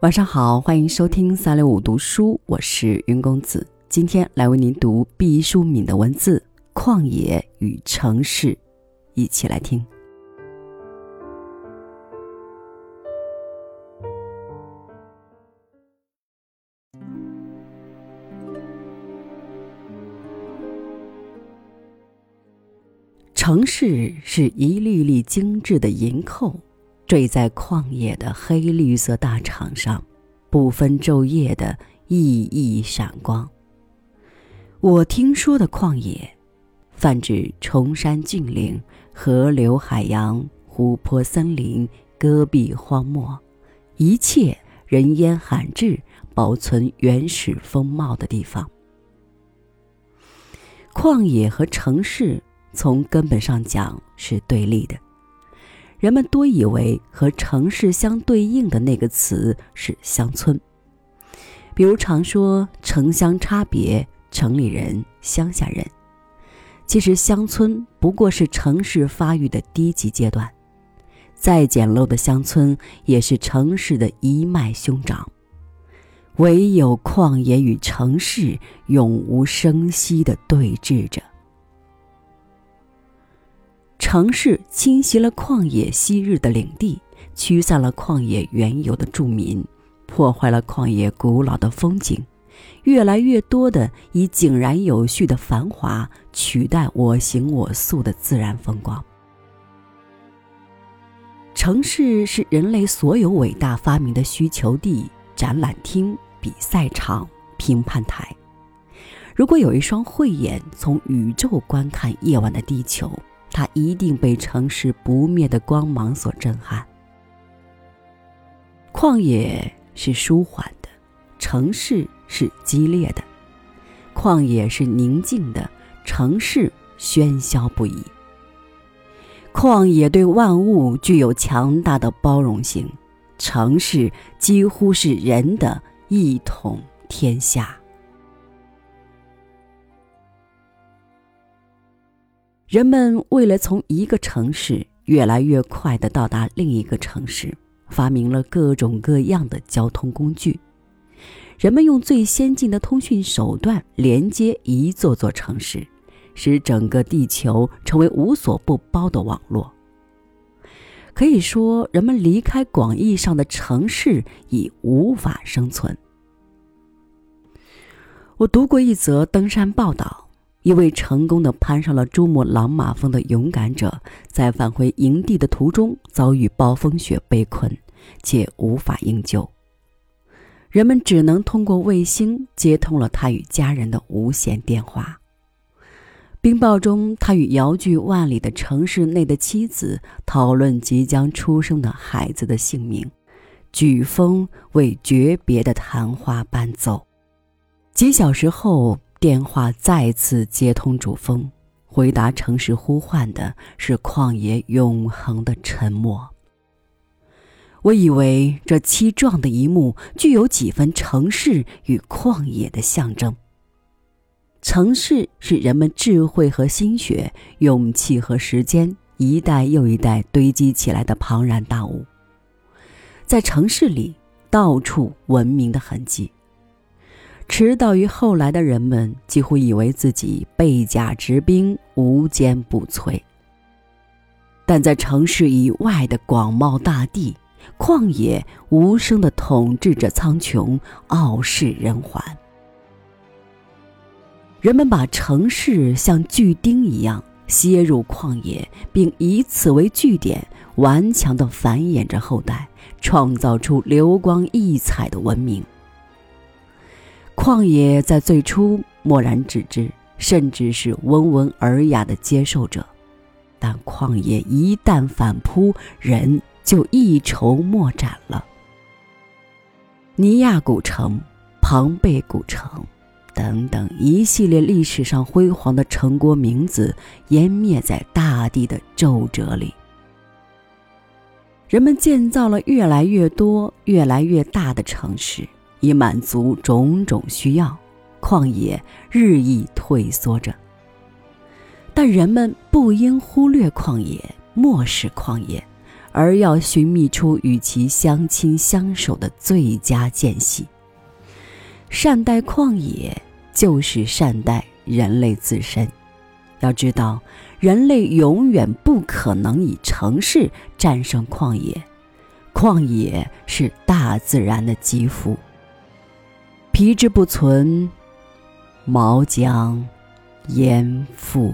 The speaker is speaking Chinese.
晚上好，欢迎收听三六五读书，我是云公子。今天来为您读毕淑敏的文字《旷野与城市》，一起来听。城市是一粒粒精致的银扣。坠在旷野的黑绿色大场上，不分昼夜的熠熠闪光。我听说的旷野，泛指崇山峻岭、河流、海洋、湖泊、森林、戈壁、荒漠，一切人烟罕至、保存原始风貌的地方。旷野和城市从根本上讲是对立的。人们多以为和城市相对应的那个词是乡村，比如常说城乡差别，城里人、乡下人。其实乡村不过是城市发育的低级阶段，再简陋的乡村也是城市的一脉兄长。唯有旷野与城市永无声息地对峙着。城市侵袭了旷野昔日的领地，驱散了旷野原有的住民，破坏了旷野古老的风景，越来越多的以井然有序的繁华取代我行我素的自然风光。城市是人类所有伟大发明的需求地、展览厅、比赛场、评判台。如果有一双慧眼从宇宙观看夜晚的地球，他一定被城市不灭的光芒所震撼。旷野是舒缓的，城市是激烈的；旷野是宁静的，城市喧嚣不已。旷野对万物具有强大的包容性，城市几乎是人的一统天下。人们为了从一个城市越来越快地到达另一个城市，发明了各种各样的交通工具。人们用最先进的通讯手段连接一座座城市，使整个地球成为无所不包的网络。可以说，人们离开广义上的城市已无法生存。我读过一则登山报道。一位成功的攀上了珠穆朗玛峰的勇敢者，在返回营地的途中遭遇暴风雪被困，且无法营救。人们只能通过卫星接通了他与家人的无线电话。冰雹中，他与遥距万里的城市内的妻子讨论即将出生的孩子的姓名，飓风为诀别的谈话伴奏。几小时后。电话再次接通主峰，回答城市呼唤的是旷野永恒的沉默。我以为这凄壮的一幕具有几分城市与旷野的象征。城市是人们智慧和心血、勇气和时间一代又一代堆积起来的庞然大物，在城市里到处文明的痕迹。迟到于后来的人们几乎以为自己背甲执兵，无坚不摧。但在城市以外的广袤大地，旷野无声地统治着苍穹，傲视人寰。人们把城市像巨钉一样楔入旷野，并以此为据点，顽强地繁衍着后代，创造出流光溢彩的文明。旷野在最初漠然置之，甚至是温文尔雅的接受者，但旷野一旦反扑，人就一筹莫展了。尼亚古城、庞贝古城等等一系列历史上辉煌的城国名字，湮灭在大地的皱褶里。人们建造了越来越多、越来越大的城市。以满足种种需要，旷野日益退缩着。但人们不应忽略旷野，漠视旷野，而要寻觅出与其相亲相守的最佳间隙。善待旷野，就是善待人类自身。要知道，人类永远不可能以城市战胜旷野，旷野是大自然的肌肤。皮之不存，毛将焉附？